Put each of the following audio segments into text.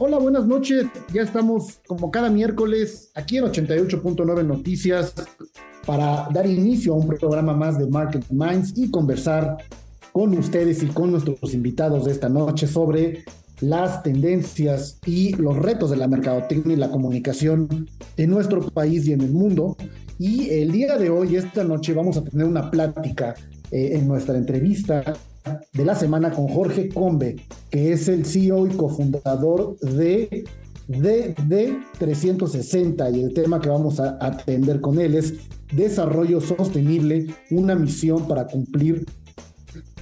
Hola, buenas noches. Ya estamos como cada miércoles aquí en 88.9 Noticias para dar inicio a un programa más de Market Minds y conversar con ustedes y con nuestros invitados de esta noche sobre las tendencias y los retos de la mercadotecnia y la comunicación en nuestro país y en el mundo. Y el día de hoy, esta noche, vamos a tener una plática eh, en nuestra entrevista de la semana con Jorge Combe, que es el CEO y cofundador de DD360 y el tema que vamos a atender con él es desarrollo sostenible, una misión para cumplir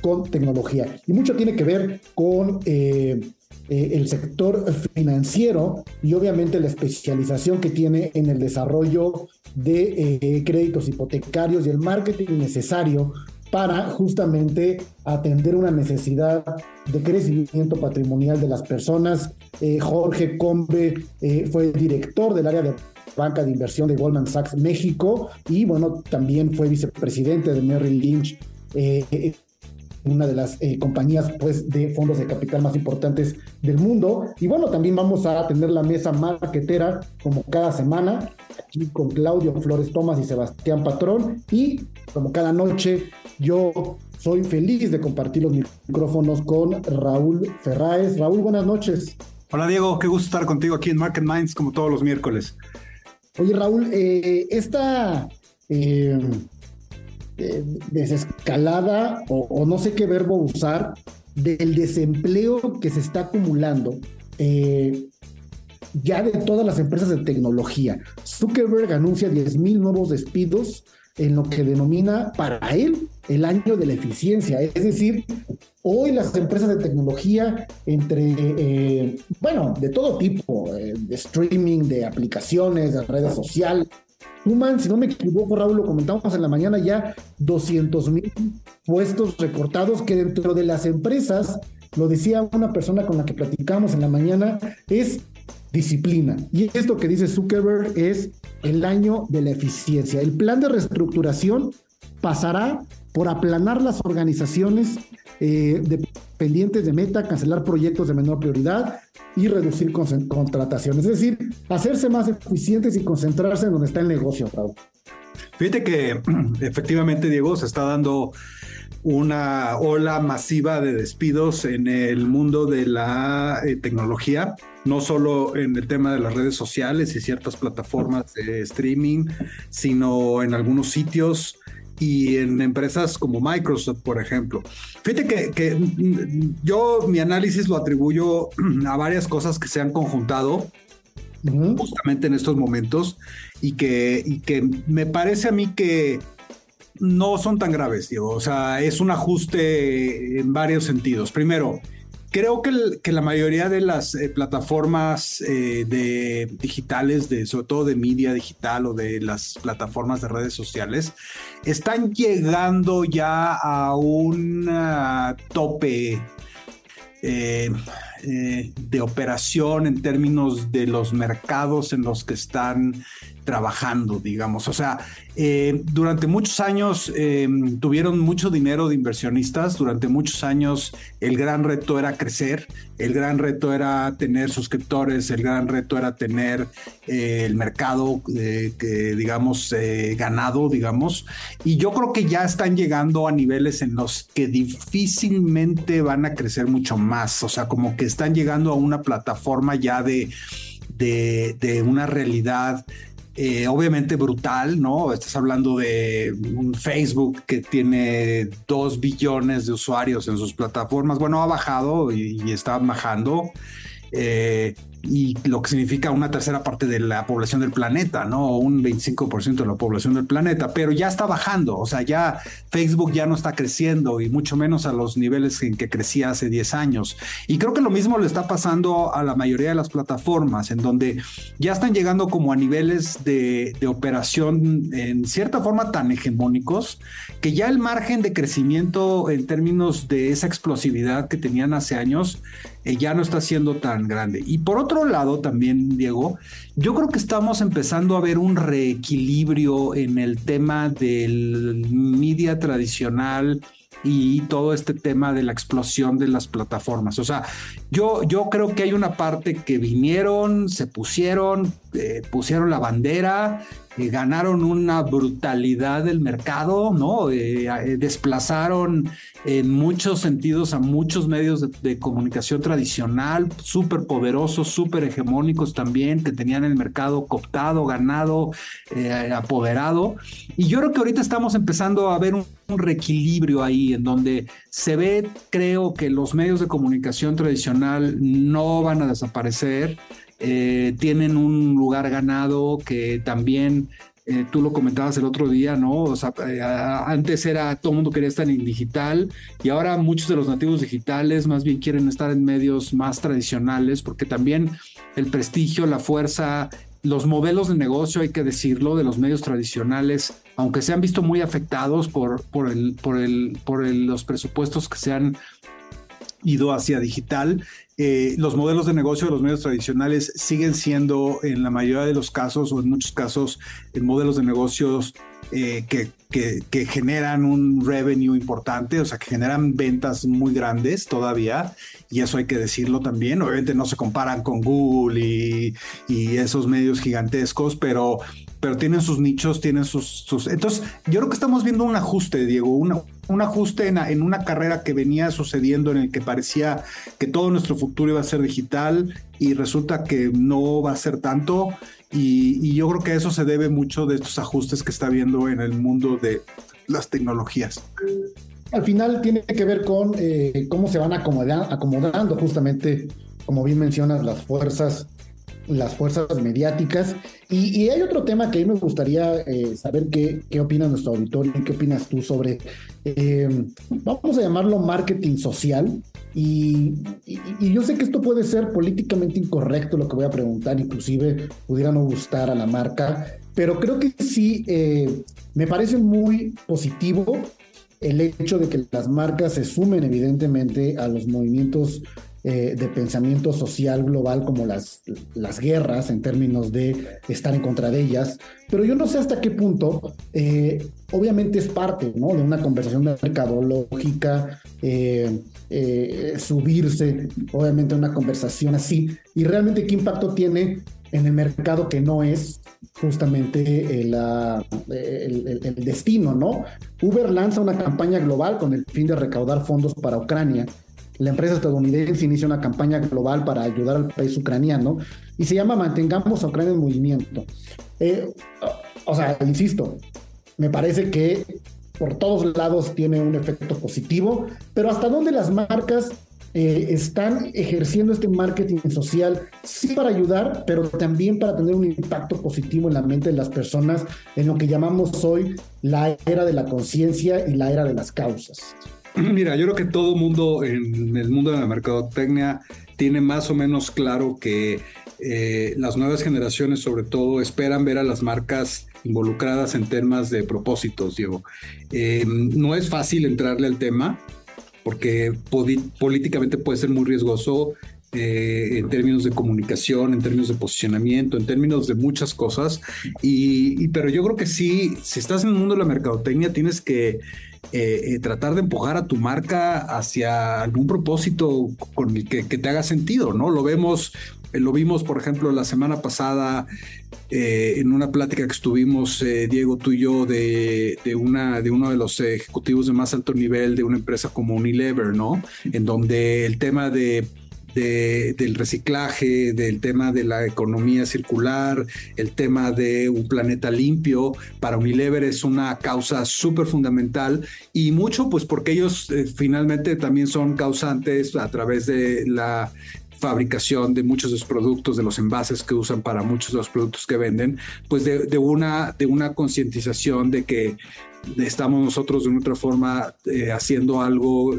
con tecnología. Y mucho tiene que ver con eh, eh, el sector financiero y obviamente la especialización que tiene en el desarrollo de eh, créditos hipotecarios y el marketing necesario para justamente atender una necesidad de crecimiento patrimonial de las personas. Jorge Combe fue director del área de banca de inversión de Goldman Sachs México y bueno, también fue vicepresidente de Merrill Lynch una de las eh, compañías pues, de fondos de capital más importantes del mundo. Y bueno, también vamos a tener la mesa marquetera como cada semana, aquí con Claudio Flores Tomás y Sebastián Patrón. Y como cada noche, yo soy feliz de compartir los micrófonos con Raúl Ferráez. Raúl, buenas noches. Hola Diego, qué gusto estar contigo aquí en Market Minds como todos los miércoles. Oye Raúl, eh, esta... Eh, eh, desescalada o, no sé qué verbo usar del desempleo que se está acumulando eh, ya de todas las empresas de tecnología. Zuckerberg anuncia 10 mil nuevos despidos en lo que denomina para él el año de la eficiencia. Es decir, hoy las empresas de tecnología, entre, eh, bueno, de todo tipo, de streaming, de aplicaciones, de redes sociales, suman, si no me equivoco, Raúl, lo comentamos en la mañana ya, 200 mil puestos recortados que dentro de las empresas, lo decía una persona con la que platicamos en la mañana, es disciplina. Y esto que dice Zuckerberg es el año de la eficiencia. El plan de reestructuración pasará por aplanar las organizaciones eh, dependientes de meta, cancelar proyectos de menor prioridad, y reducir contrataciones. Es decir, hacerse más eficientes y concentrarse en donde está el negocio, Raúl. Fíjate que efectivamente, Diego, se está dando una ola masiva de despidos en el mundo de la eh, tecnología, no solo en el tema de las redes sociales y ciertas plataformas de streaming, sino en algunos sitios y en empresas como Microsoft, por ejemplo. Fíjate que, yo mi análisis lo atribuyo a varias cosas que se han conjuntado justamente en estos momentos y que, y que me parece a mí que no son tan graves, digo. O sea, es un ajuste en varios sentidos. Primero, Creo que, la mayoría de las eh, plataformas eh, digitales, de, sobre todo de media digital o de las plataformas de redes sociales, están llegando ya a un tope. Eh, eh, de operación en términos de los mercados en los que están trabajando, digamos. O sea, eh, durante muchos años eh, tuvieron mucho dinero de inversionistas, durante muchos años el gran reto era crecer, el gran reto era tener suscriptores, el gran reto era tener el mercado que, digamos, ganado, digamos. Y yo creo que ya están llegando a niveles en los que difícilmente van a crecer mucho más, o sea, como que están llegando a una plataforma ya de... De, una realidad eh, obviamente brutal, ¿no? Estás hablando de un Facebook que tiene dos billones de usuarios en sus plataformas. Bueno, ha bajado y, y está bajando. Eh, y lo que significa una tercera parte de la población del planeta, ¿no? Un 25% de la población del planeta, pero ya está bajando, o sea, ya Facebook ya no está creciendo y mucho menos a los niveles en que crecía hace 10 años. Y creo que lo mismo le está pasando a la mayoría de las plataformas, en donde ya están llegando como a niveles de, operación en cierta forma tan hegemónicos que ya el margen de crecimiento en términos de esa explosividad que tenían hace años eh, ya no está siendo tan grande. Y por otro lado, también, Diego, yo creo que estamos empezando a ver un reequilibrio en el tema del media tradicional y todo este tema de la explosión de las plataformas. O sea, yo, yo creo que hay una parte que vinieron, se pusieron, eh, pusieron la bandera ganaron una brutalidad del mercado, ¿no? Eh, eh, desplazaron en muchos sentidos a muchos medios de, comunicación tradicional, súper poderosos, súper hegemónicos también, que tenían el mercado cooptado, ganado, eh, apoderado. Y yo creo que ahorita estamos empezando a ver un, un reequilibrio ahí, en donde se ve, creo que los medios de comunicación tradicional no van a desaparecer eh, tienen un lugar ganado que también eh, tú lo comentabas el otro día, ¿no? O sea, eh, antes era todo el mundo quería estar en digital y ahora muchos de los nativos digitales más bien quieren estar en medios más tradicionales porque también el prestigio, la fuerza, los modelos de negocio, hay que decirlo, de los medios tradicionales, aunque se han visto muy afectados por, los presupuestos que se han ido hacia digital, eh, los modelos de negocio de los medios tradicionales siguen siendo en la mayoría de los casos o en muchos casos en modelos de negocios eh, que, que, generan un revenue importante, o sea, que generan ventas muy grandes todavía, y eso hay que decirlo también. Obviamente no se comparan con Google y, y esos medios gigantescos, pero pero tienen sus nichos, tienen sus, sus... Entonces, yo creo que estamos viendo un ajuste, Diego, una, un ajuste en, en, una carrera que venía sucediendo en el que parecía que todo nuestro futuro iba a ser digital y resulta que no va a ser tanto. Y, yo creo que eso se debe mucho de estos ajustes que está viendo en el mundo de las tecnologías. Al final tiene que ver con eh, cómo se van acomodando justamente, como bien mencionas, las fuerzas las fuerzas mediáticas. Y, hay otro tema que a mí me gustaría eh, saber qué, qué opina nuestro auditorio qué opinas tú sobre, eh, vamos a llamarlo marketing social. Y, yo sé que esto puede ser políticamente incorrecto lo que voy a preguntar, inclusive pudiera no gustar a la marca, pero creo que sí eh, me parece muy positivo el hecho de que las marcas se sumen evidentemente a los movimientos eh, de pensamiento social global como las, las guerras en términos de estar en contra de ellas, pero yo no sé hasta qué punto, eh, obviamente es parte ¿no? de una conversación mercadológica, eh, subirse obviamente una conversación así, y realmente qué impacto tiene en el mercado que no es justamente el, destino, ¿no? Uber lanza una campaña global con el fin de recaudar fondos para Ucrania la empresa estadounidense inicia una campaña global para ayudar al país ucraniano y se llama Mantengamos a Ucrania en Movimiento. Eh, o sea, insisto, me parece que por todos lados tiene un efecto positivo, pero hasta dónde las marcas eh, están ejerciendo este marketing social, sí para ayudar, pero también para tener un impacto positivo en la mente de las personas en lo que llamamos hoy la era de la conciencia y la era de las causas. Mira, yo creo que todo mundo en el mundo de la mercadotecnia tiene más o menos claro que eh, las nuevas generaciones sobre todo esperan ver a las marcas involucradas en temas de propósitos, Diego. Eh, no es fácil entrarle al tema porque políticamente puede ser muy riesgoso eh, en términos de comunicación, en términos de posicionamiento, en términos de muchas cosas. Y, pero yo creo que sí, si estás en el mundo de la mercadotecnia, tienes que eh, eh, tratar de empujar a tu marca hacia algún propósito con el que, te haga sentido, ¿no? Lo vemos, lo vimos, por ejemplo, la semana pasada en una plática que estuvimos, Diego, tú y yo, de, de, una, de uno de los ejecutivos de más alto nivel de una empresa como Unilever, ¿no? En donde el tema de del reciclaje, del tema de la economía circular, el tema de un planeta limpio, para Unilever es una causa súper fundamental y mucho pues porque ellos eh, finalmente también son causantes a través de la fabricación de muchos de los productos, de los envases que usan para muchos de los productos que venden, pues de, una, de una concientización de que estamos nosotros de una otra forma eh, haciendo algo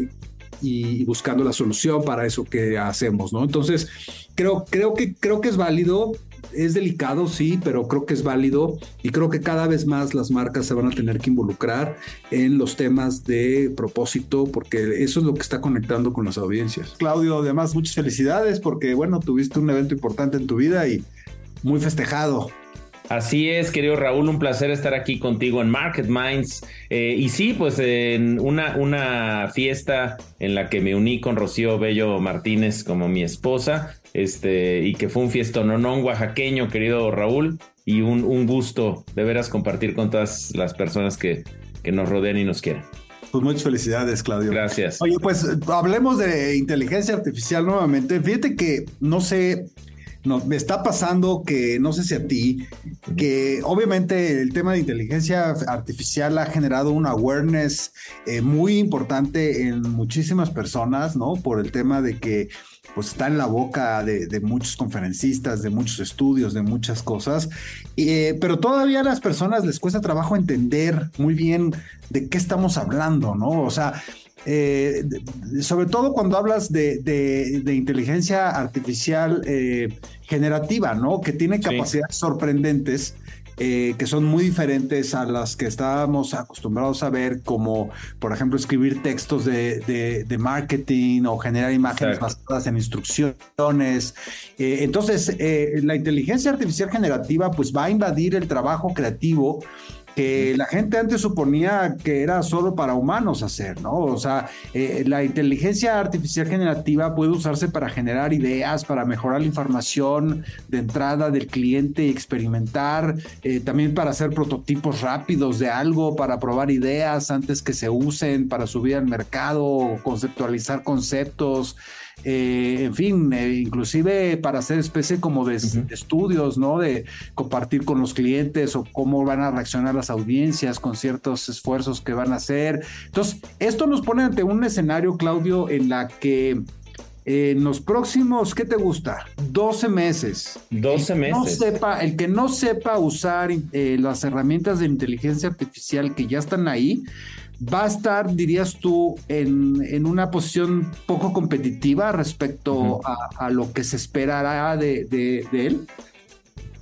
y buscando la solución para eso que hacemos, ¿no? Entonces, creo, creo, que, creo que es válido, es delicado, sí, pero creo que es válido y creo que cada vez más las marcas se van a tener que involucrar en los temas de propósito porque eso es lo que está conectando con las audiencias. Claudio, además, muchas felicidades porque, bueno, tuviste un evento importante en tu vida y muy festejado. Así es, querido Raúl, un placer estar aquí contigo en Market Minds. Eh, y sí, pues en una, una fiesta en la que me uní con Rocío Bello Martínez como mi esposa, este, y que fue un fiestononón oaxaqueño, querido Raúl, y un, un gusto de veras compartir con todas las personas que, que nos rodean y nos quieren. Pues muchas felicidades, Claudio. Gracias. Oye, pues hablemos de inteligencia artificial nuevamente. Fíjate que, no sé, no, me está pasando que, no sé si a ti, que obviamente el tema de inteligencia artificial ha generado un awareness eh, muy importante en muchísimas personas, ¿no? Por el tema de que pues está en la boca de, muchos conferencistas, de muchos estudios, de muchas cosas, eh, pero todavía a las personas les cuesta trabajo entender muy bien de qué estamos hablando, ¿no? O sea, eh, sobre todo cuando hablas de, inteligencia artificial eh, generativa, ¿no? Que tiene capacidades sorprendentes. Eh, que son muy diferentes a las que estábamos acostumbrados a ver, como por ejemplo escribir textos de, marketing o generar imágenes basadas en instrucciones. entonces, la inteligencia artificial generativa pues va a invadir el trabajo creativo que la gente antes suponía que era solo para humanos hacer, ¿no? O sea, eh, la inteligencia artificial generativa puede usarse para generar ideas, para mejorar la información de entrada del cliente y experimentar, eh, también para hacer prototipos rápidos de algo, para probar ideas antes que se usen, para subir al mercado, conceptualizar conceptos. Eh, en fin, eh, inclusive para hacer especie como de, estudios, ¿no? De compartir con los clientes o cómo van a reaccionar las audiencias con ciertos esfuerzos que van a hacer. Entonces, esto nos pone ante un escenario, Claudio, en la que eh, en los próximos, ¿qué te gusta? 12 meses. 12 meses. No sepa, el que no sepa usar las herramientas de inteligencia artificial que ya están ahí, va a estar, dirías tú, en, una posición poco competitiva respecto a, lo que se esperará de, él?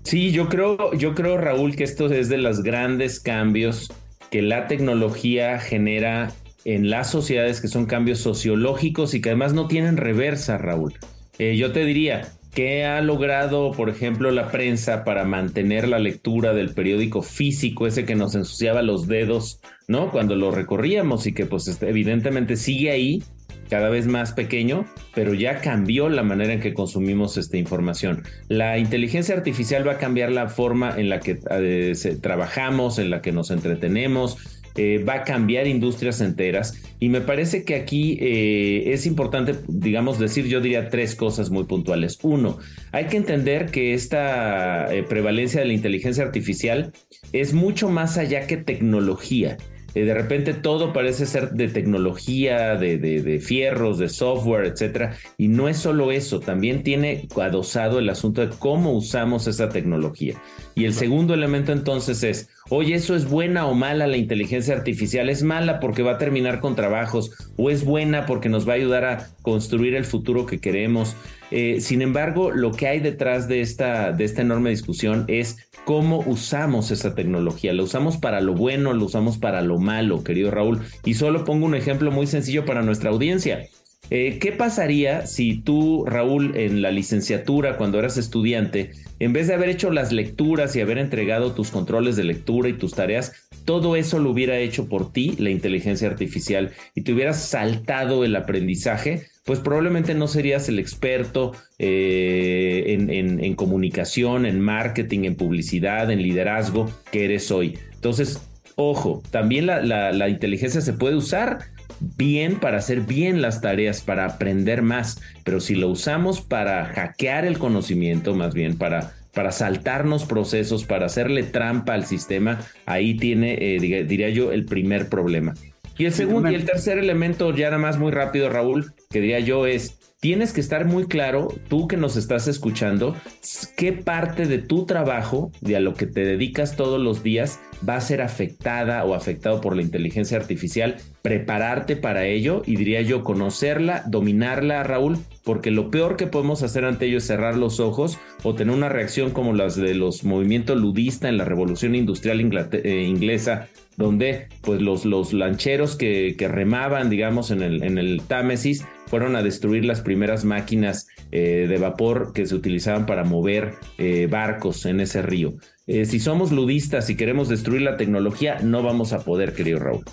Sí, yo creo, yo creo, Raúl, que esto es de los grandes cambios que la tecnología genera en las sociedades, que son cambios sociológicos y que además no tienen reversa, Raúl. Eh, yo te diría, ¿Qué ha logrado, por ejemplo, la prensa para mantener la lectura del periódico físico, ese que nos ensuciaba los dedos, ¿no? Cuando lo recorríamos y que pues este, evidentemente sigue ahí, cada vez más pequeño, pero ya cambió la manera en que consumimos esta información. La inteligencia artificial va a cambiar la forma en la que eh, trabajamos, en la que nos entretenemos, eh, va a cambiar industrias enteras y me parece que aquí eh, es importante, digamos, decir, yo diría tres cosas muy puntuales. Uno, hay que entender que esta eh, prevalencia de la inteligencia artificial es mucho más allá que tecnología. de repente todo parece ser de tecnología, de, de, fierros, de software, etcétera. Y no es solo eso, también tiene adosado el asunto de cómo usamos esa tecnología. Y el segundo elemento entonces es, oye, ¿eso es buena o mala la inteligencia artificial? ¿Es mala porque va a terminar con trabajos o es buena porque nos va a ayudar a construir el futuro que queremos? Eh, sin embargo, lo que hay detrás de esta, de esta enorme discusión es cómo usamos esa tecnología. ¿La usamos para lo bueno? ¿Lo usamos para lo malo, querido Raúl? Y solo pongo un ejemplo muy sencillo para nuestra audiencia. Eh, ¿Qué pasaría si tú, Raúl, en la licenciatura, cuando eras estudiante, en vez de haber hecho las lecturas y haber entregado tus controles de lectura y tus tareas, todo eso lo hubiera hecho por ti la inteligencia artificial y te hubieras saltado el aprendizaje? Pues probablemente no serías el experto eh, en, comunicación, en marketing, en publicidad, en liderazgo que eres hoy. Entonces, ojo, también la inteligencia se puede usar bien para hacer bien las tareas, para aprender más, pero si lo usamos para hackear el conocimiento, más bien para, para saltarnos procesos, para hacerle trampa al sistema, ahí tiene, eh, diría yo, el primer problema. Y el segundo y el tercer elemento, ya nada más muy rápido, Raúl, que diría yo es, tienes que estar muy claro, tú que nos estás escuchando, qué parte de tu trabajo, de a lo que te dedicas todos los días, va a ser afectada o afectado por la inteligencia artificial, prepararte para ello y diría yo conocerla, dominarla, Raúl, porque lo peor que podemos hacer ante ello es cerrar los ojos o tener una reacción como las de los movimientos ludistas en la revolución industrial eh, inglesa donde pues los, los lancheros que, que, remaban, digamos, en el, en el Támesis, fueron a destruir las primeras máquinas eh, de vapor que se utilizaban para mover eh, barcos en ese río. Eh, si somos ludistas y queremos destruir la tecnología, no vamos a poder, querido Raúl.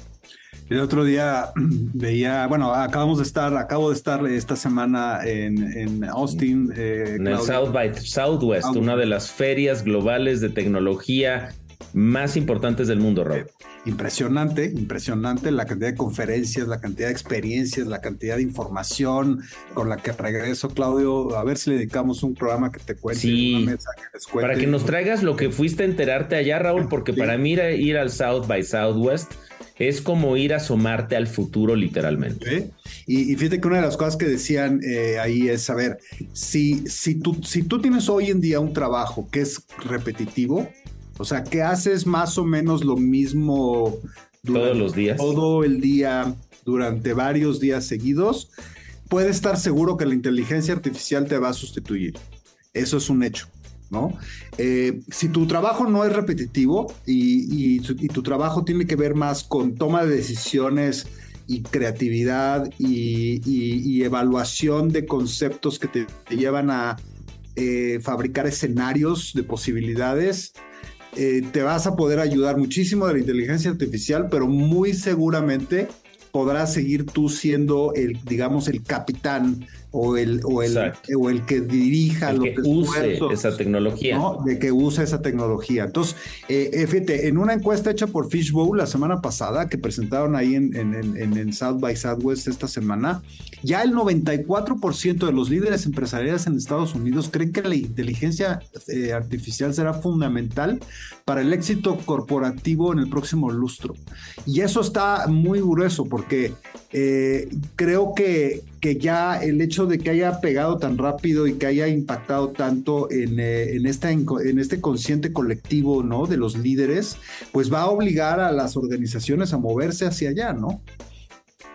El otro día veía, bueno, acabamos de estar, acabo de estar esta semana en, en Austin. en el South by Southwest, una de las ferias globales de tecnología más importantes del mundo, Raúl. Impresionante, impresionante la cantidad de conferencias, la cantidad de experiencias, la cantidad de información con la que regreso, Claudio. A ver si le dedicamos un programa que te cuente. Sí, para que nos traigas lo que fuiste a enterarte allá, Raúl, porque para mí ir, al South by Southwest es como ir a asomarte al futuro literalmente. Y, fíjate que una de las cosas que decían eh, ahí es, a ver, si, si, tú, si tú tienes hoy en día un trabajo que es repetitivo, o sea, que haces más o menos lo mismo todos los días. Todo el día, durante varios días seguidos, puedes estar seguro que la inteligencia artificial te va a sustituir. Eso es un hecho. ¿No? Eh, si tu trabajo no es repetitivo y, tu trabajo tiene que ver más con toma de decisiones y creatividad y, evaluación de conceptos que te, llevan a eh, fabricar escenarios de posibilidades, eh, te vas a poder ayudar muchísimo de la inteligencia artificial, pero muy seguramente podrás seguir tú siendo el, digamos, el capitán o el, o el, o el que dirija el que use esa tecnología. De que use esa tecnología. Entonces, eh, eh, fíjate, en una encuesta hecha por Fishbowl la semana pasada, que presentaron ahí en, en, en, South by Southwest esta semana, ya el 94% de los líderes empresariales en Estados Unidos creen que la inteligencia eh, artificial será fundamental para el éxito corporativo en el próximo lustro. Y eso está muy grueso porque creo que, que ya el hecho de que haya pegado tan rápido y que haya impactado tanto en, eh, en, esta, en este consciente colectivo, ¿no? De los líderes, pues va a obligar a las organizaciones a moverse hacia allá, ¿no?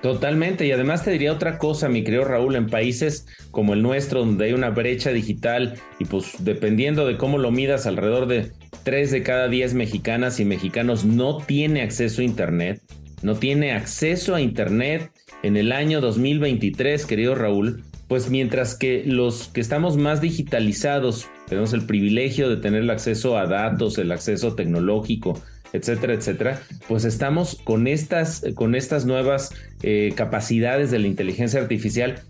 Totalmente, y además te diría otra cosa, mi querido Raúl, en países como el nuestro, donde hay una brecha digital y pues dependiendo de cómo lo midas, alrededor de 3 de cada 10 mexicanas y mexicanos no tiene acceso a Internet, no tiene acceso a Internet en el año 2023, querido Raúl, pues mientras que los que estamos más digitalizados, tenemos el privilegio de tener el acceso a datos, el acceso tecnológico, etcétera, etcétera, pues estamos con estas, con estas nuevas eh, capacidades de la inteligencia artificial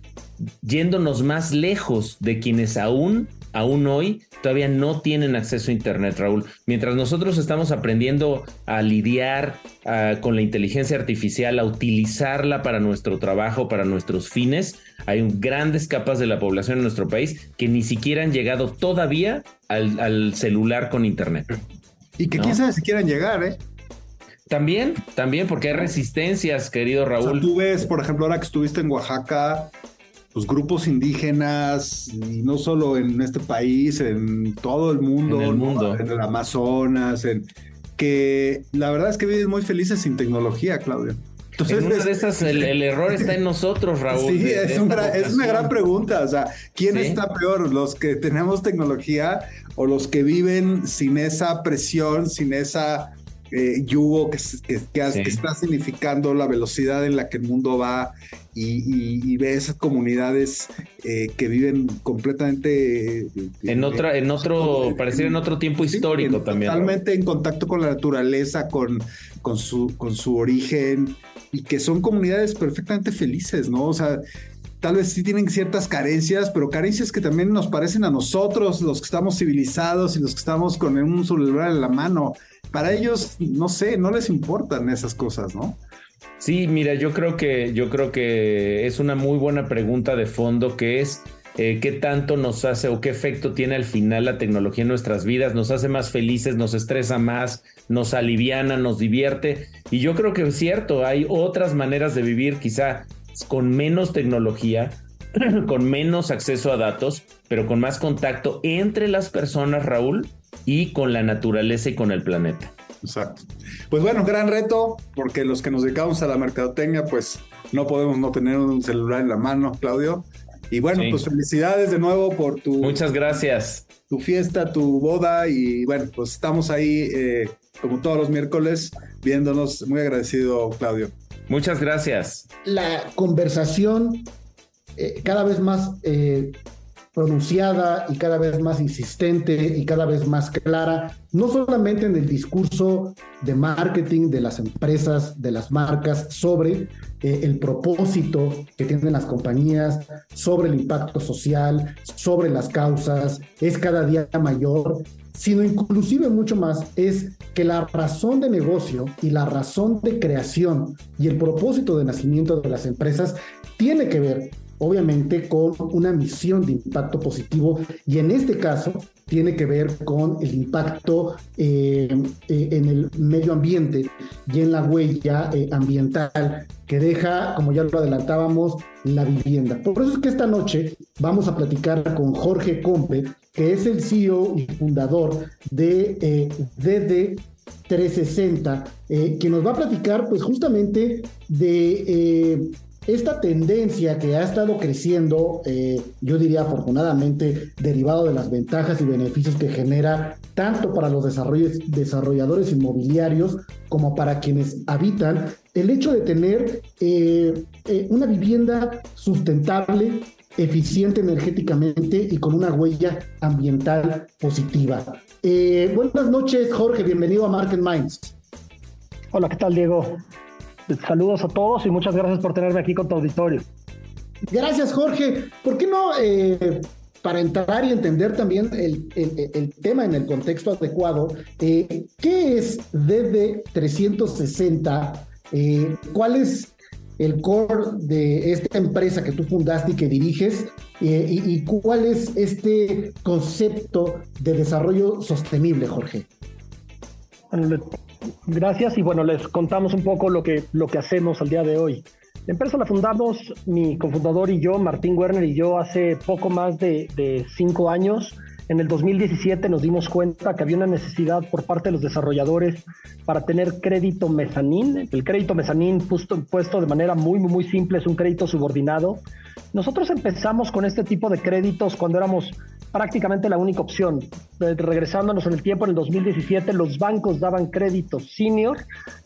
yéndonos más lejos de quienes aún aún hoy todavía no tienen acceso a Internet, Raúl. Mientras nosotros estamos aprendiendo a lidiar ah, con la inteligencia artificial, a utilizarla para nuestro trabajo, para nuestros fines, hay grandes capas de la población en nuestro país que ni siquiera han llegado todavía al, celular con Internet. Y que quién sabe si quieran llegar, ¿eh? También, también, porque hay resistencias, querido Raúl. tú ves, por ejemplo, ahora que estuviste en Oaxaca, pues, grupos indígenas, y no solo en este país, en todo el mundo, en el, mundo. en el Amazonas, en, que la verdad es que viven muy felices sin tecnología, Claudia. Entonces, una de esas, el, error está en nosotros, Raúl. Sí, es, una gran pregunta. O sea, ¿quién está peor? ¿Los que tenemos tecnología o los que viven sin esa presión, sin esa eh, yugo que, está significando la velocidad en la que el mundo va y, ve esas comunidades eh, que viven completamente eh, en otra en otro pareciera en otro tiempo histórico también totalmente en contacto con la naturaleza con con su con su origen y que son comunidades perfectamente felices no o sea tal vez sí tienen ciertas carencias, pero carencias que también nos parecen a nosotros, los que estamos civilizados y los que estamos con un celular en la mano. Para ellos, no sé, no les importan esas cosas, ¿no? Sí, mira, yo creo que yo creo que es una muy buena pregunta de fondo que es eh, qué tanto nos hace o qué efecto tiene al final la tecnología en nuestras vidas, nos hace más felices, nos estresa más, nos aliviana, nos divierte. Y yo creo que es cierto, hay otras maneras de vivir, quizá con menos tecnología, con menos acceso a datos, pero con más contacto entre las personas, Raúl, y con la naturaleza y con el planeta. Exacto. Pues bueno, gran reto, porque los que nos dedicamos a la mercadotecnia, pues no podemos no tener un celular en la mano, Claudio. Y bueno, pues felicidades de nuevo por tu... Muchas gracias. Tu fiesta, tu boda y bueno, pues estamos ahí eh, como todos los miércoles viéndonos. Muy agradecido, Claudio. Muchas gracias. La conversación eh, cada vez más eh, pronunciada y cada vez más insistente y cada vez más clara, no solamente en el discurso de marketing de las empresas, de las marcas, sobre eh, el propósito que tienen las compañías, sobre el impacto social, sobre las causas, es cada día mayor sino inclusive mucho más es que la razón de negocio y la razón de creación y el propósito de nacimiento de las empresas tiene que ver obviamente con una misión de impacto positivo y en este caso tiene que ver con el impacto eh, eh, en el medio ambiente y en la huella eh, ambiental que deja, como ya lo adelantábamos, la vivienda. Por eso es que esta noche vamos a platicar con Jorge Compe, que es el CEO y fundador de DD 360, que nos va a platicar pues justamente de esta tendencia que ha estado creciendo, eh, yo diría afortunadamente, derivado de las ventajas y beneficios que genera tanto para los desarrolladores inmobiliarios como para quienes habitan, el hecho de tener eh, eh, una vivienda sustentable, eficiente energéticamente y con una huella ambiental positiva. buenas noches, Jorge, bienvenido a Market Minds. Hola, ¿qué tal, Diego? Saludos a todos y muchas gracias por tenerme aquí con tu auditorio. Gracias, Jorge. ¿Por qué no, eh, para entrar y entender también el, tema en el contexto adecuado, eh, qué es DD360? Eh, ¿Cuál es el core de esta empresa que tú fundaste y que diriges? Y, y, cuál es este concepto de desarrollo sostenible, Jorge? Bueno, Gracias y bueno, les contamos un poco lo que, lo que hacemos al día de hoy. La empresa la fundamos mi cofundador y yo, Martín Werner y yo, hace poco más de, de cinco años. En el 2017 nos dimos cuenta que había una necesidad por parte de los desarrolladores para tener crédito mezanín. El crédito mezanín puesto, puesto de manera muy, muy, muy simple es un crédito subordinado. Nosotros empezamos con este tipo de créditos cuando éramos prácticamente la única opción. Eh, regresándonos en el tiempo, en el 2017, los bancos daban créditos senior,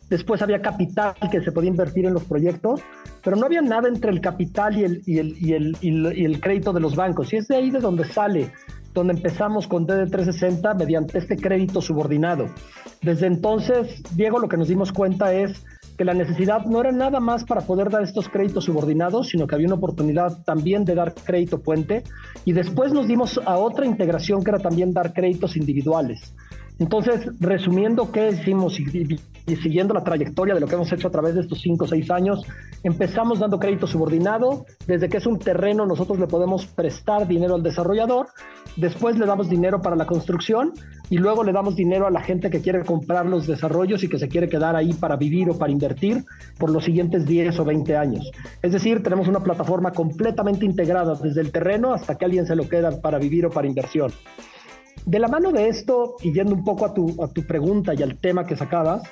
después había capital que se podía invertir en los proyectos, pero no había nada entre el capital y el, y el, y el, y el, crédito de los bancos. Y es de ahí de donde sale, donde empezamos con DD360 mediante este crédito subordinado. Desde entonces, Diego, lo que nos dimos cuenta es que la necesidad no era nada más para poder dar estos créditos subordinados, sino que había una oportunidad también de dar crédito puente. Y después nos dimos a otra integración que era también dar créditos individuales. Entonces, resumiendo qué hicimos y, siguiendo la trayectoria de lo que hemos hecho a través de estos cinco o seis años, empezamos dando crédito subordinado. Desde que es un terreno, nosotros le podemos prestar dinero al desarrollador. Después le damos dinero para la construcción y luego le damos dinero a la gente que quiere comprar los desarrollos y que se quiere quedar ahí para vivir o para invertir por los siguientes 10 o 20 años. Es decir, tenemos una plataforma completamente integrada desde el terreno hasta que alguien se lo queda para vivir o para inversión. De la mano de esto, y yendo un poco a tu, a tu pregunta y al tema que sacabas,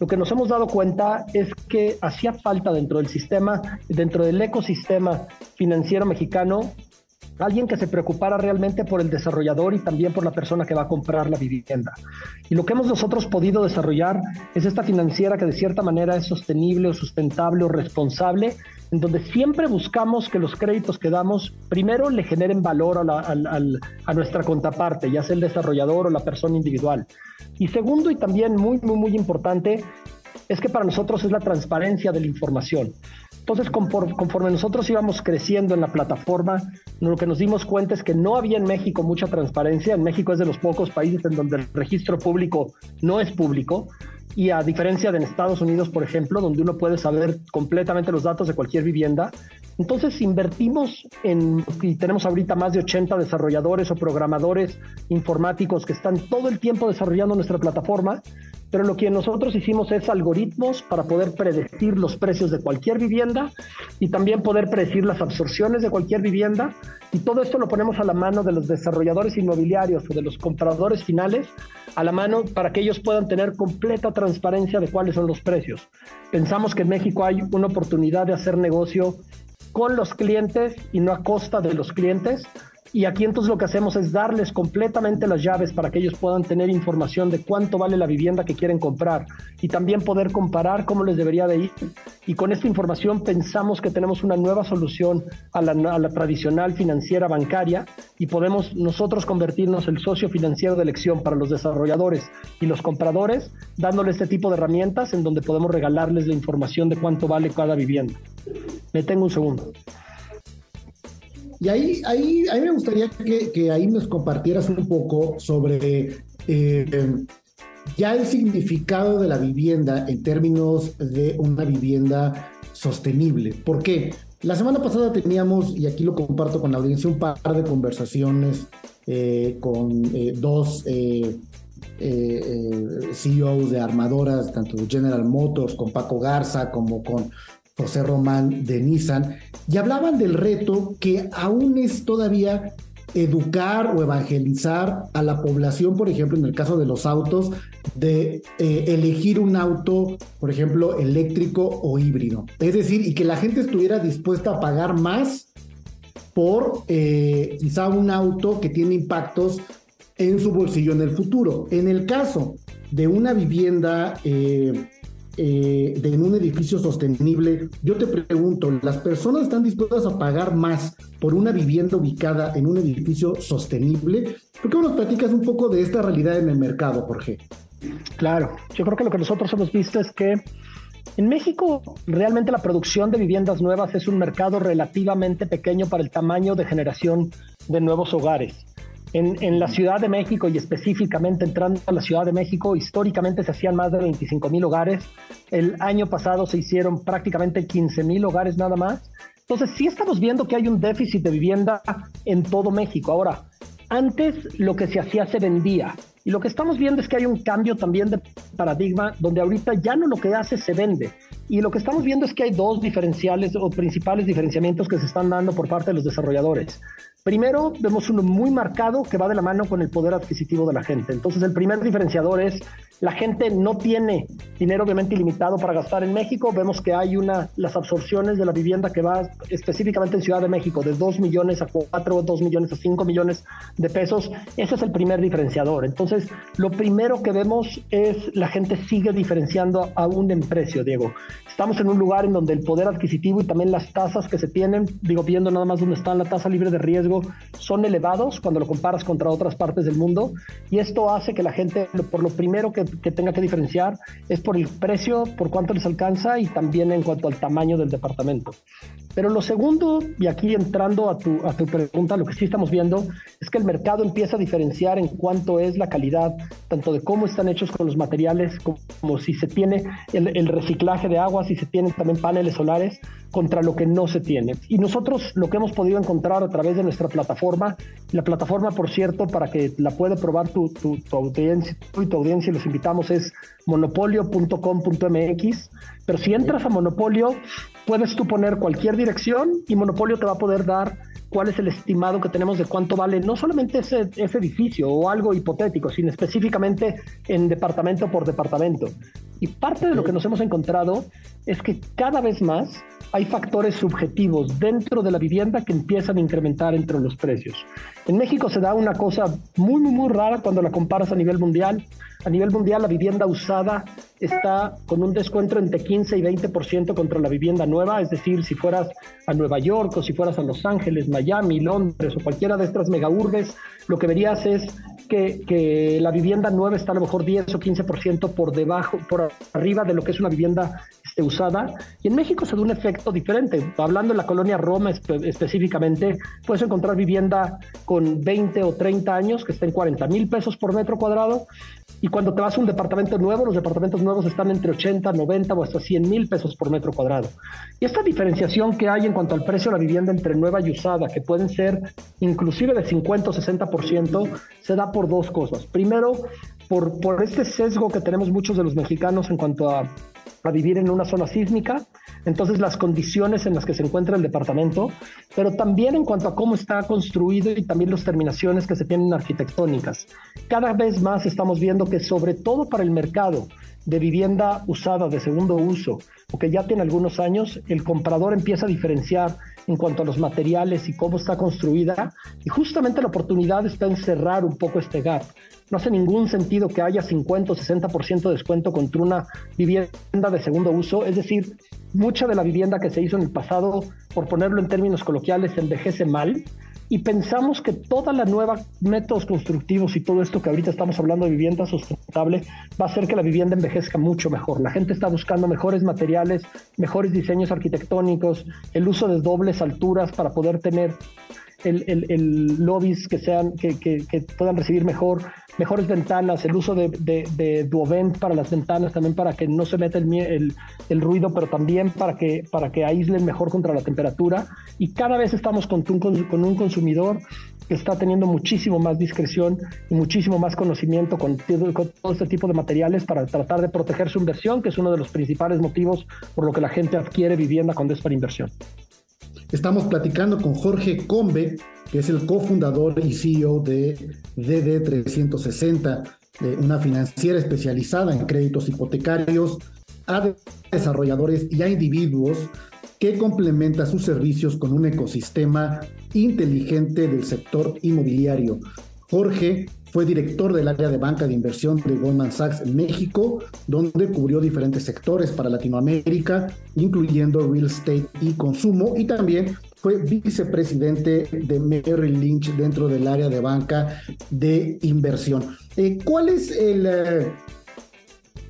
lo que nos hemos dado cuenta es que hacía falta dentro del sistema, dentro del ecosistema financiero mexicano, alguien que se preocupara realmente por el desarrollador y también por la persona que va a comprar la vivienda. Y lo que hemos nosotros podido desarrollar es esta financiera que de cierta manera es sostenible o sustentable o responsable, en donde siempre buscamos que los créditos que damos primero le generen valor a, a nuestra contraparte, ya sea el desarrollador o la persona individual. Y segundo, y también muy, muy, muy importante, es que para nosotros es la transparencia de la información. Entonces, conforme nosotros íbamos creciendo en la plataforma, lo que nos dimos cuenta es que no había en México mucha transparencia. En México es de los pocos países en donde el registro público no es público. Y a diferencia de en Estados Unidos, por ejemplo, donde uno puede saber completamente los datos de cualquier vivienda, entonces invertimos en, y tenemos ahorita más de 80 desarrolladores o programadores informáticos que están todo el tiempo desarrollando nuestra plataforma pero lo que nosotros hicimos es algoritmos para poder predecir los precios de cualquier vivienda y también poder predecir las absorciones de cualquier vivienda. Y todo esto lo ponemos a la mano de los desarrolladores inmobiliarios o de los compradores finales, a la mano para que ellos puedan tener completa transparencia de cuáles son los precios. Pensamos que en México hay una oportunidad de hacer negocio con los clientes y no a costa de los clientes y aquí entonces lo que hacemos es darles completamente las llaves para que ellos puedan tener información de cuánto vale la vivienda que quieren comprar y también poder comparar cómo les debería de ir. Y con esta información pensamos que tenemos una nueva solución a la, tradicional financiera bancaria y podemos nosotros convertirnos el socio financiero de elección para los desarrolladores y los compradores, dándoles este tipo de herramientas en donde podemos regalarles la información de cuánto vale cada vivienda. Me tengo un segundo. Y ahí, ahí, ahí me gustaría que, que ahí nos compartieras un poco sobre eh, ya el significado de la vivienda en términos de una vivienda sostenible. ¿Por qué? La semana pasada teníamos, y aquí lo comparto con la audiencia, un par de conversaciones eh, con eh, dos CEOs de armadoras, tanto General Motors, con Paco Garza, como con José Román de Nissan, y hablaban del reto que aún es todavía educar o evangelizar a la población, por ejemplo, en el caso de los autos, de eh, elegir un auto, por ejemplo, eléctrico o híbrido. Es decir, y que la gente estuviera dispuesta a pagar más por eh, quizá un auto que tiene impactos en su bolsillo en el futuro. En el caso de una vivienda eh, eh, en un edificio sostenible, yo te pregunto, ¿las personas están dispuestas a pagar más por una vivienda ubicada en un edificio sostenible? ¿Por qué nos platicas un poco de esta realidad en el mercado, Jorge? Claro, yo creo que lo que nosotros hemos visto es que en México realmente la producción de viviendas nuevas es un mercado relativamente pequeño para el tamaño de generación de nuevos hogares. En, la Ciudad de México y específicamente entrando a la Ciudad de México, históricamente se hacían más de 25 mil hogares. El año pasado se hicieron prácticamente 15 mil hogares nada más. Entonces sí estamos viendo que hay un déficit de vivienda en todo México. Ahora, antes lo que se hacía se vendía. Y lo que estamos viendo es que hay un cambio también de paradigma donde ahorita ya no lo que hace se vende. Y lo que estamos viendo es que hay dos diferenciales o principales diferenciamientos que se están dando por parte de los desarrolladores. Primero, vemos uno muy marcado que va de la mano con el poder adquisitivo de la gente. Entonces, el primer diferenciador es la gente no tiene dinero obviamente ilimitado para gastar en México. Vemos que hay una, las absorciones de la vivienda que va específicamente en Ciudad de México de 2 millones a 4, 2 millones a 5 millones de pesos. Ese es el primer diferenciador. Entonces, lo primero que vemos es la gente sigue diferenciando aún en precio, Diego. Estamos en un lugar en donde el poder adquisitivo y también las tasas que se tienen, digo, viendo nada más dónde está la tasa libre de riesgo, son elevados cuando lo comparas contra otras partes del mundo. Y esto hace que la gente, por lo primero que, que tenga que diferenciar, es por el precio, por cuánto les alcanza y también en cuanto al tamaño del departamento. Pero lo segundo, y aquí entrando a tu, a tu pregunta, lo que sí estamos viendo es que el mercado empieza a diferenciar en cuánto es la calidad, tanto de cómo están hechos con los materiales, como, si se tiene el, reciclaje de agua, si se tienen también paneles solares, contra lo que no se tiene. Y nosotros lo que hemos podido encontrar a través de nuestra plataforma, la plataforma, por cierto, para que la pueda probar tu, tu, tu audiencia, tú y tu audiencia, los invitamos, es monopolio.com.mx. Pero si entras a Monopolio, puedes tú poner cualquier dirección y Monopolio te va a poder dar cuál es el estimado que tenemos de cuánto vale no solamente ese, ese edificio o algo hipotético, sino específicamente en departamento por departamento. Y parte de lo que nos hemos encontrado es que cada vez más hay factores subjetivos dentro de la vivienda que empiezan a incrementar entre los precios. En México se da una cosa muy, muy, muy rara cuando la comparas a nivel mundial. A nivel mundial la vivienda usada está con un descuento entre 15 y 20% contra la vivienda nueva, es decir, si fueras a Nueva York o si fueras a Los Ángeles, Miami, Londres o cualquiera de estas megaurbes, lo que verías es que, la vivienda nueva está a lo mejor 10 o 15% por debajo, por arriba de lo que es una vivienda este, usada. Y en México se da un efecto diferente. Hablando de la colonia Roma específicamente, puedes encontrar vivienda con 20 o 30 años que está en 40 mil pesos por metro cuadrado. Y cuando te vas a un departamento nuevo, los departamentos nuevos están entre 80, 90 o hasta 100 mil pesos por metro cuadrado. Y esta diferenciación que hay en cuanto al precio de la vivienda entre nueva y usada, que pueden ser inclusive de 50 o 60%, se da por dos cosas. Primero, por, por este sesgo que tenemos muchos de los mexicanos en cuanto a, a vivir en una zona sísmica, entonces las condiciones en las que se encuentra el departamento, pero también en cuanto a cómo está construido y también las terminaciones que se tienen arquitectónicas. Cada vez más estamos viendo que sobre todo para el mercado de vivienda usada de segundo uso o que ya tiene algunos años, el comprador empieza a diferenciar en cuanto a los materiales y cómo está construida y justamente la oportunidad está en cerrar un poco este gap. No hace ningún sentido que haya 50 o 60% de descuento contra una vivienda de segundo uso, es decir, mucha de la vivienda que se hizo en el pasado, por ponerlo en términos coloquiales, envejece mal y pensamos que toda la nueva métodos constructivos y todo esto que ahorita estamos hablando de vivienda sustentable va a hacer que la vivienda envejezca mucho mejor. La gente está buscando mejores materiales, mejores diseños arquitectónicos, el uso de dobles alturas para poder tener el, el, el lobbies que sean que, que, que, puedan recibir mejor mejores ventanas el uso de, de, de, duovent para las ventanas también para que no se meta el, el, ruido pero también para que para que aíslen mejor contra la temperatura y cada vez estamos con un, con un consumidor que está teniendo muchísimo más discreción y muchísimo más conocimiento con, con todo este tipo de materiales para tratar de proteger su inversión, que es uno de los principales motivos por lo que la gente adquiere vivienda cuando es para inversión. Estamos platicando con Jorge Combe, que es el cofundador y CEO de DD360, una financiera especializada en créditos hipotecarios a desarrolladores y a individuos que complementa sus servicios con un ecosistema inteligente del sector inmobiliario. Jorge fue director del área de banca de inversión de Goldman Sachs en México, donde cubrió diferentes sectores para Latinoamérica, incluyendo real estate y consumo, y también fue vicepresidente de Merrill Lynch dentro del área de banca de inversión. Eh, ¿Cuál es el, eh,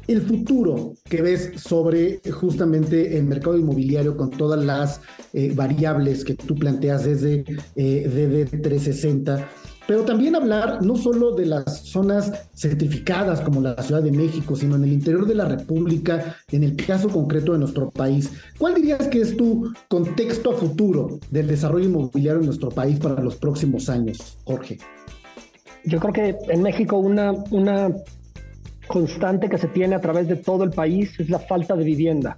el futuro que ves sobre justamente el mercado inmobiliario con todas las eh, variables que tú planteas desde eh, DD360? Pero también hablar no solo de las zonas certificadas como la Ciudad de México, sino en el interior de la República, en el caso concreto de nuestro país. ¿Cuál dirías que es tu contexto a futuro del desarrollo inmobiliario en nuestro país para los próximos años, Jorge? Yo creo que en México una, una constante que se tiene a través de todo el país es la falta de vivienda.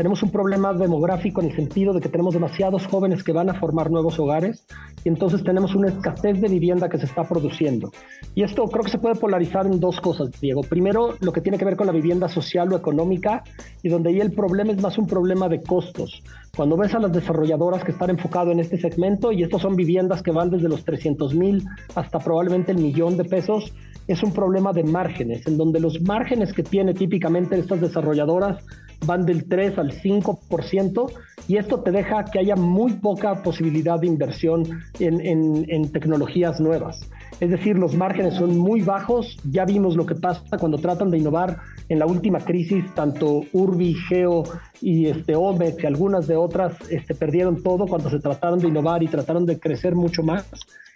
Tenemos un problema demográfico en el sentido de que tenemos demasiados jóvenes que van a formar nuevos hogares y entonces tenemos una escasez de vivienda que se está produciendo. Y esto creo que se puede polarizar en dos cosas, Diego. Primero, lo que tiene que ver con la vivienda social o económica y donde ahí el problema es más un problema de costos. Cuando ves a las desarrolladoras que están enfocadas en este segmento y estos son viviendas que van desde los 300 mil hasta probablemente el millón de pesos, es un problema de márgenes, en donde los márgenes que tiene típicamente estas desarrolladoras van del 3 al 5% y esto te deja que haya muy poca posibilidad de inversión en, en, tecnologías nuevas. Es decir, los márgenes son muy bajos, ya vimos lo que pasa cuando tratan de innovar en la última crisis, tanto Urbi, Geo y este, Omex y algunas de otras este, perdieron todo cuando se trataron de innovar y trataron de crecer mucho más.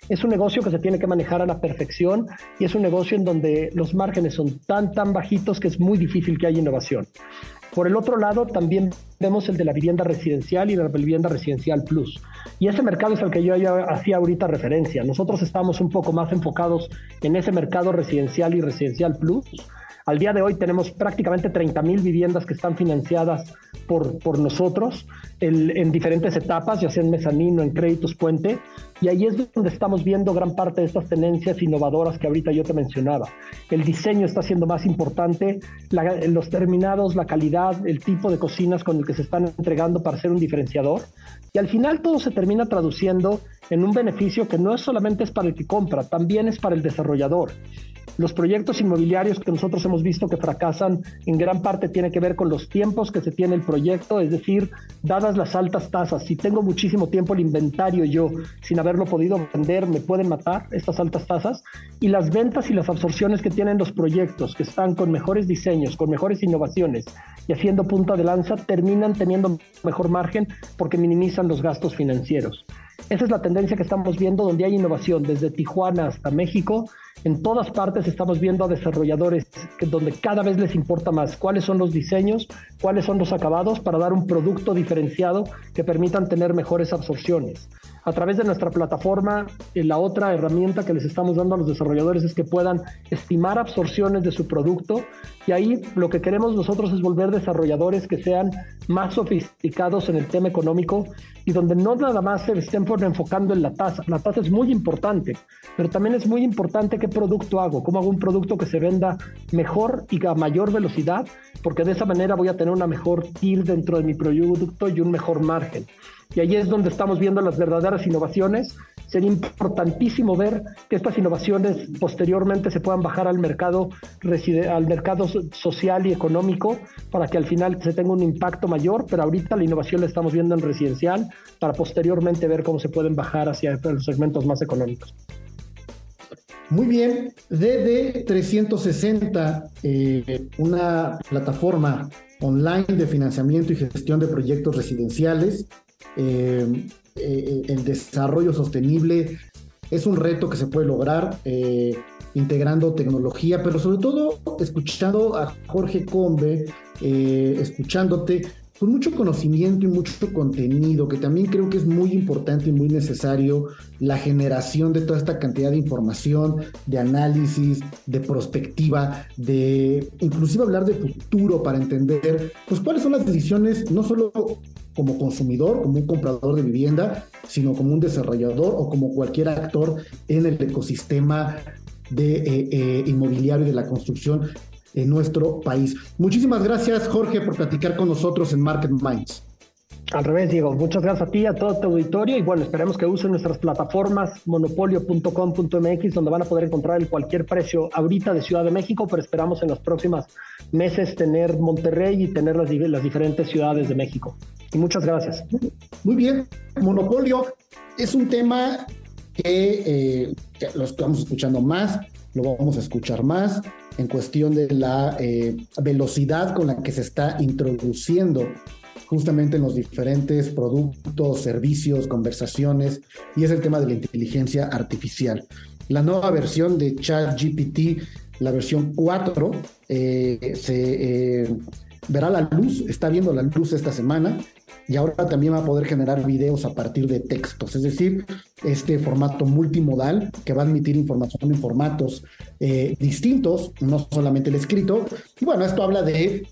Es un negocio que se tiene que manejar a la perfección y es un negocio en donde los márgenes son tan, tan bajitos que es muy difícil que haya innovación. Por el otro lado, también vemos el de la vivienda residencial y la vivienda residencial plus. Y ese mercado es al que yo hacía ahorita referencia. Nosotros estamos un poco más enfocados en ese mercado residencial y residencial plus. Al día de hoy tenemos prácticamente 30 mil viviendas que están financiadas por, por nosotros en diferentes etapas, ya sea en mezanino, en créditos puente, y ahí es donde estamos viendo gran parte de estas tendencias innovadoras que ahorita yo te mencionaba. El diseño está siendo más importante, los terminados, la calidad, el tipo de cocinas con el que se están entregando para ser un diferenciador, y al final todo se termina traduciendo en un beneficio que no es solamente es para el que compra, también es para el desarrollador. Los proyectos inmobiliarios que nosotros hemos visto que fracasan en gran parte tiene que ver con los tiempos que se tiene el proyecto, es decir, dadas las altas tasas, si tengo muchísimo tiempo el inventario yo sin haberlo podido vender, me pueden matar estas altas tasas y las ventas y las absorciones que tienen los proyectos que están con mejores diseños, con mejores innovaciones y haciendo punta de lanza, terminan teniendo mejor margen porque minimizan los gastos financieros. Esa es la tendencia que estamos viendo donde hay innovación desde Tijuana hasta México en todas partes estamos viendo a desarrolladores que, donde cada vez les importa más cuáles son los diseños, cuáles son los acabados para dar un producto diferenciado que permitan tener mejores absorciones. A través de nuestra plataforma, eh, la otra herramienta que les estamos dando a los desarrolladores es que puedan estimar absorciones de su producto y ahí lo que queremos nosotros es volver desarrolladores que sean más sofisticados en el tema económico y donde no nada más se estén enfocando en la tasa. La tasa es muy importante, pero también es muy importante qué producto hago, cómo hago un producto que se venda mejor y a mayor velocidad, porque de esa manera voy a tener una mejor TIR dentro de mi producto y un mejor margen. Y ahí es donde estamos viendo las verdaderas innovaciones. Sería importantísimo ver que estas innovaciones posteriormente se puedan bajar al mercado, al mercado social y económico para que al final se tenga un impacto mayor, pero ahorita la innovación la estamos viendo en residencial para posteriormente ver cómo se pueden bajar hacia los segmentos más económicos. Muy bien, DD360, eh, una plataforma online de financiamiento y gestión de proyectos residenciales. Eh, eh, el desarrollo sostenible es un reto que se puede lograr integrando tecnología, pero sobre todo escuchando a Jorge Combe, escuchándote, con mucho conocimiento y mucho contenido, que también creo que es muy importante y muy necesario la generación de toda esta cantidad de información, de análisis, de perspectiva, de inclusive hablar de futuro para entender pues cuáles son las decisiones, no solo como consumidor, como un comprador de vivienda, sino como un desarrollador o como cualquier actor en el ecosistema de eh, eh, inmobiliario y de la construcción en nuestro país. Muchísimas gracias, Jorge, por platicar con nosotros en Market Minds. Al revés, Diego. Muchas gracias a ti, a todo tu auditorio. Y bueno, esperemos que usen nuestras plataformas monopolio.com.mx, donde van a poder encontrar el cualquier precio ahorita de Ciudad de México, pero esperamos en los próximos meses tener Monterrey y tener las, las diferentes ciudades de México. Y muchas gracias. Muy bien. Monopolio es un tema que, eh, que lo estamos escuchando más, lo vamos a escuchar más en cuestión de la eh, velocidad con la que se está introduciendo justamente en los diferentes productos, servicios, conversaciones, y es el tema de la inteligencia artificial. La nueva versión de ChatGPT, la versión 4, eh, se eh, verá la luz, está viendo la luz esta semana y ahora también va a poder generar videos a partir de textos, es decir, este formato multimodal que va a admitir información en formatos eh, distintos, no solamente el escrito. Y bueno, esto habla de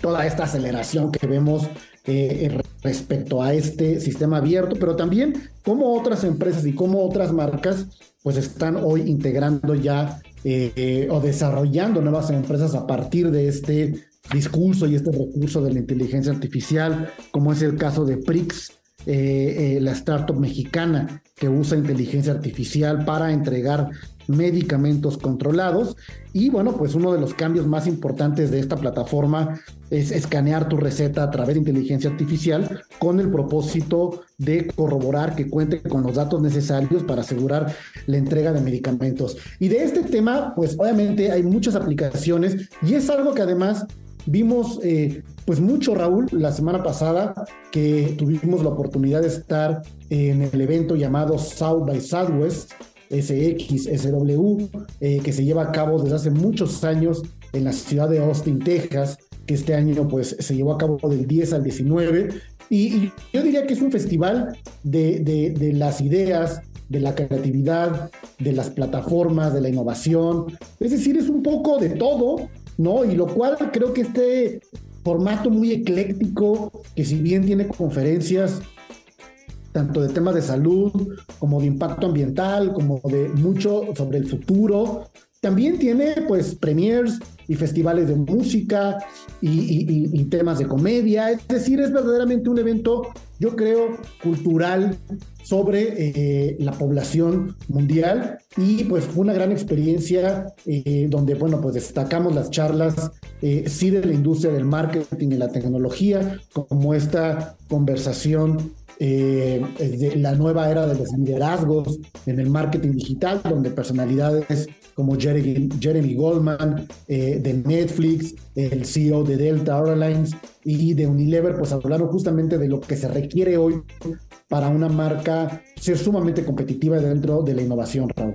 toda esta aceleración que vemos eh, respecto a este sistema abierto, pero también cómo otras empresas y cómo otras marcas pues están hoy integrando ya o desarrollando nuevas empresas a partir de este discurso y este recurso de la inteligencia artificial, como es el caso de Prix, eh, eh, la startup mexicana que usa inteligencia artificial para entregar medicamentos controlados. Y bueno, pues uno de los cambios más importantes de esta plataforma es escanear tu receta a través de inteligencia artificial con el propósito de corroborar que cuente con los datos necesarios para asegurar la entrega de medicamentos. Y de este tema, pues obviamente hay muchas aplicaciones y es algo que además Vimos eh, pues mucho, Raúl, la semana pasada que tuvimos la oportunidad de estar en el evento llamado South by Southwest, SXSW, eh, que se lleva a cabo desde hace muchos años en la ciudad de Austin, Texas, que este año pues se llevó a cabo del 10 al 19. Y, yo diría que es un festival de, de las ideas, de la creatividad, de las plataformas, de la innovación. Es decir, es un poco de todo, ¿no? Y lo cual creo que este formato muy ecléctico, que si bien tiene conferencias tanto de temas de salud como de impacto ambiental, como de mucho sobre el futuro, también tiene pues premiers y festivales de música y, temas de comedia. Es decir, es verdaderamente un evento, yo creo, cultural sobre eh, la población mundial y pues una gran experiencia eh, donde, bueno, pues destacamos las charlas, eh, sí de la industria del marketing y la tecnología, como esta conversación eh, la nueva era de los liderazgos en el marketing digital, donde personalidades como Jeremy, Jeremy Goldman eh, de Netflix, el CEO de Delta Airlines y de Unilever, pues hablaron justamente de lo que se requiere hoy para una marca ser sumamente competitiva dentro de la innovación, Raúl.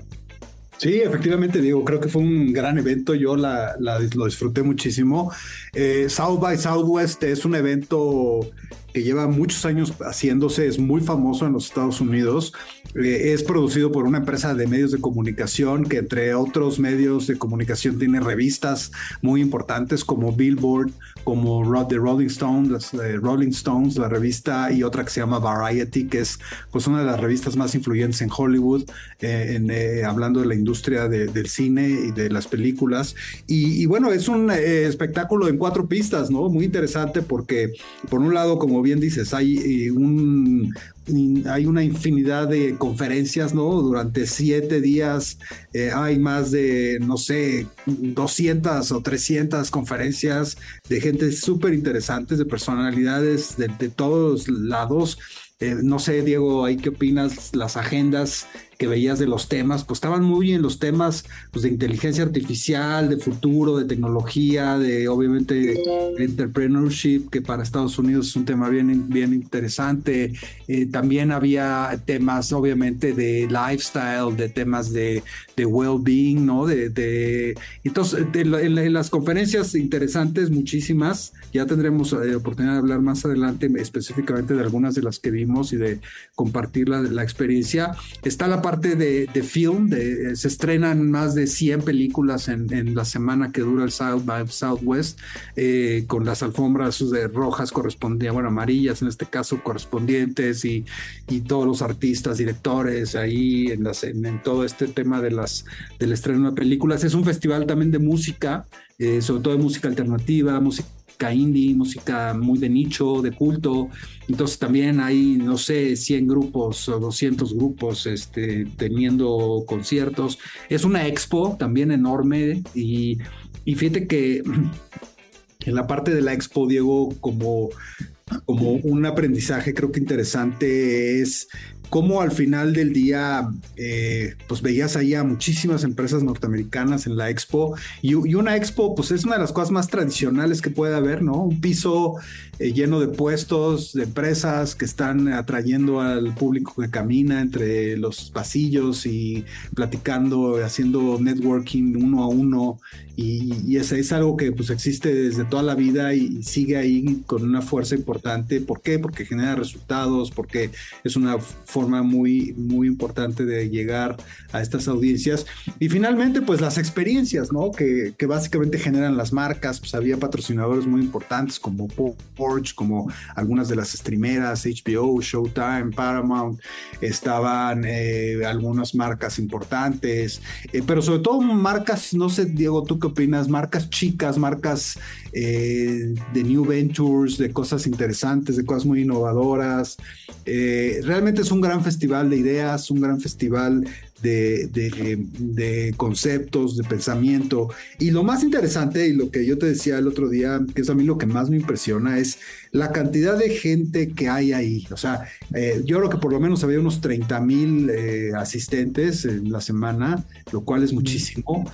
Sí, efectivamente, Diego, creo que fue un gran evento, yo la, lo disfruté muchísimo. Eh, South by Southwest es un evento que lleva muchos años haciéndose, es muy famoso en los Estados Unidos. Eh, es producido por una empresa de medios de comunicación que entre otros medios de comunicación tiene revistas muy importantes como Billboard, como The Rolling Stones, las, Rolling Stones, la revista y otra que se llama Variety, que es pues una de las revistas más influyentes en Hollywood, eh, eh, hablando de la industria del cine y de las películas. Y, y bueno, es un espectáculo en cuatro pistas, ¿no? Muy interesante porque por un lado, como bien dices, hay eh, un, hay una infinidad de conferencias, ¿no? Durante siete días eh, hay más de, no sé, 200 o 300 conferencias de gente súper interesantes, de personalidades de, todos lados. Eh, no sé, Diego, ¿ahí qué opinas? Las agendas que veías de los temas, pues estaban muy bien los temas pues, de inteligencia artificial, de futuro, de tecnología, de obviamente entrepreneurship, que para Estados Unidos es un tema bien, bien interesante. Eh, también había temas, obviamente, de lifestyle, de temas de, de well-being, ¿no? De, de entonces, en, las conferencias interesantes, muchísimas, ya tendremos eh, oportunidad de hablar más adelante específicamente de algunas de las que vimos y de compartir la, la experiencia. Está la parte de, film, de, se estrenan más de 100 películas en, la semana que dura el South by Southwest, eh, con las alfombras de rojas correspondientes, bueno, amarillas en este caso correspondientes y, y todos los artistas, directores ahí en, las, en, todo este tema de las, del estreno de películas. Es un festival también de música, eh, sobre todo de música alternativa, música indie, música muy de nicho, de culto. Entonces también hay, no sé, 100 grupos o 200 grupos este, teniendo conciertos. Es una expo también enorme y, y fíjate que en la parte de la expo, Diego, como, como un aprendizaje creo que interesante es cómo al final del día, eh, pues veías ahí a muchísimas empresas norteamericanas en la expo y, una expo, pues es una de las cosas más tradicionales que puede haber, ¿no? Un piso eh, lleno de puestos, de empresas que están atrayendo al público que camina entre los pasillos y platicando, haciendo networking uno a uno y, y es, es, algo que pues existe desde toda la vida y sigue ahí con una fuerza importante. ¿Por qué? Porque genera resultados, porque es una forma muy, muy importante de llegar a estas audiencias. Y finalmente, pues las experiencias, ¿no? Que, que básicamente generan las marcas. Pues había patrocinadores muy importantes como Porsche, como algunas de las streameras, HBO, Showtime, Paramount. Estaban eh, algunas marcas importantes, eh, pero sobre todo marcas, no sé, Diego, ¿tú qué opinas? Marcas chicas, marcas eh, de New Ventures, de cosas interesantes, de cosas muy innovadoras. realmente es un gran festival de ideas, un gran festival de, de, conceptos, de pensamiento. Y lo más interesante, y lo que yo te decía el otro día, que es a mí lo que más me impresiona, es la cantidad de gente que hay ahí. O sea, eh, yo creo que por lo menos había unos 30 mil eh, asistentes en la semana, lo cual es muchísimo.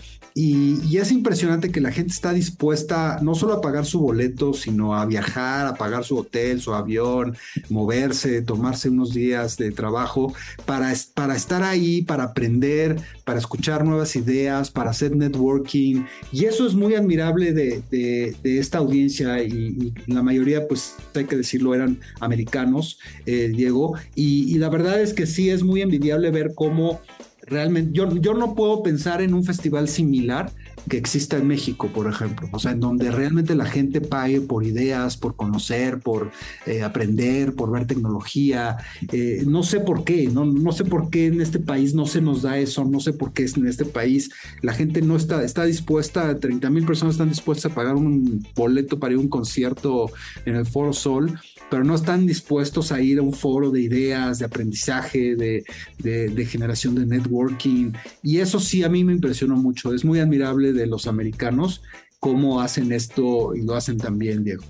Y, es impresionante que la gente está dispuesta no solo a pagar su boleto, sino a viajar, a pagar su hotel, su avión, moverse, tomarse unos días de trabajo para, para estar ahí, para aprender, para escuchar nuevas ideas, para hacer networking. Y eso es muy admirable de, esta audiencia y, la mayoría, pues hay que decirlo, eran americanos, eh, Diego. Y, y la verdad es que sí es muy envidiable ver cómo realmente, yo, yo no puedo pensar en un festival similar que exista en México, por ejemplo, o sea, en donde realmente la gente pague por ideas, por conocer, por eh, aprender, por ver tecnología. Eh, no sé por qué, no, no sé por qué en este país no se nos da eso, no sé por qué en este país la gente no está, está dispuesta, 30 mil personas están dispuestas a pagar un boleto para ir a un concierto en el Foro Sol pero no están dispuestos a ir a un foro de ideas, de aprendizaje, de, de, generación de networking. Y eso sí a mí me impresionó mucho. Es muy admirable de los americanos cómo hacen esto y lo hacen también, Diego.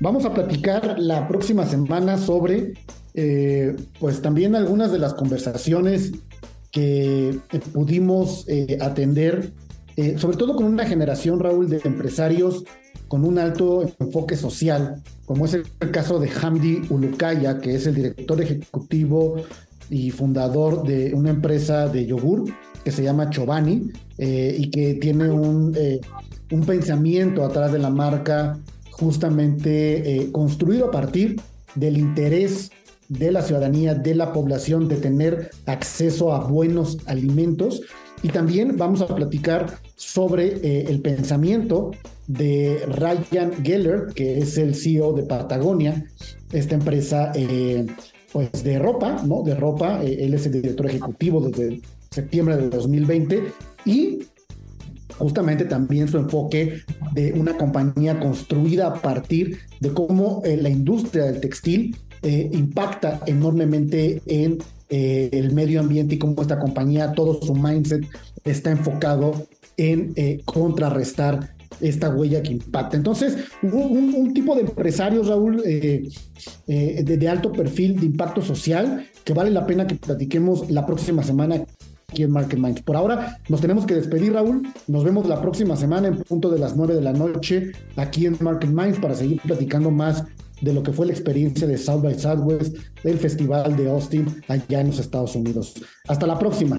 Vamos a platicar la próxima semana sobre, eh, pues también algunas de las conversaciones que pudimos eh, atender, eh, sobre todo con una generación, Raúl, de empresarios con un alto enfoque social, como es el caso de Hamdi Ulukaya, que es el director ejecutivo y fundador de una empresa de yogur que se llama Chobani eh, y que tiene un, eh, un, pensamiento atrás de la marca justamente eh, construido a partir del interés de la ciudadanía, de la población, de tener acceso a buenos alimentos. Y también vamos a platicar sobre el pensamiento de Ryan Geller, que es el CEO de Patagonia, esta empresa eh, pues de ropa, ¿no? De ropa, eh, él es el director ejecutivo desde septiembre de 2020 y justamente también su enfoque de una compañía construida a partir de cómo eh, la industria del textil impacta enormemente en el medio ambiente y cómo esta compañía, todo su mindset está enfocado en contrarrestar esta huella que impacta. Entonces, un, tipo de empresarios, Raúl, eh, eh, de, alto perfil de impacto social, que vale la pena que platiquemos la próxima semana aquí en Market Minds. Por ahora nos tenemos que despedir, Raúl. Nos vemos la próxima semana en punto de las 9 de la noche aquí en Market Minds para seguir platicando más de lo que fue la experiencia de South by Southwest, del Festival de Austin allá en los Estados Unidos. Hasta la próxima.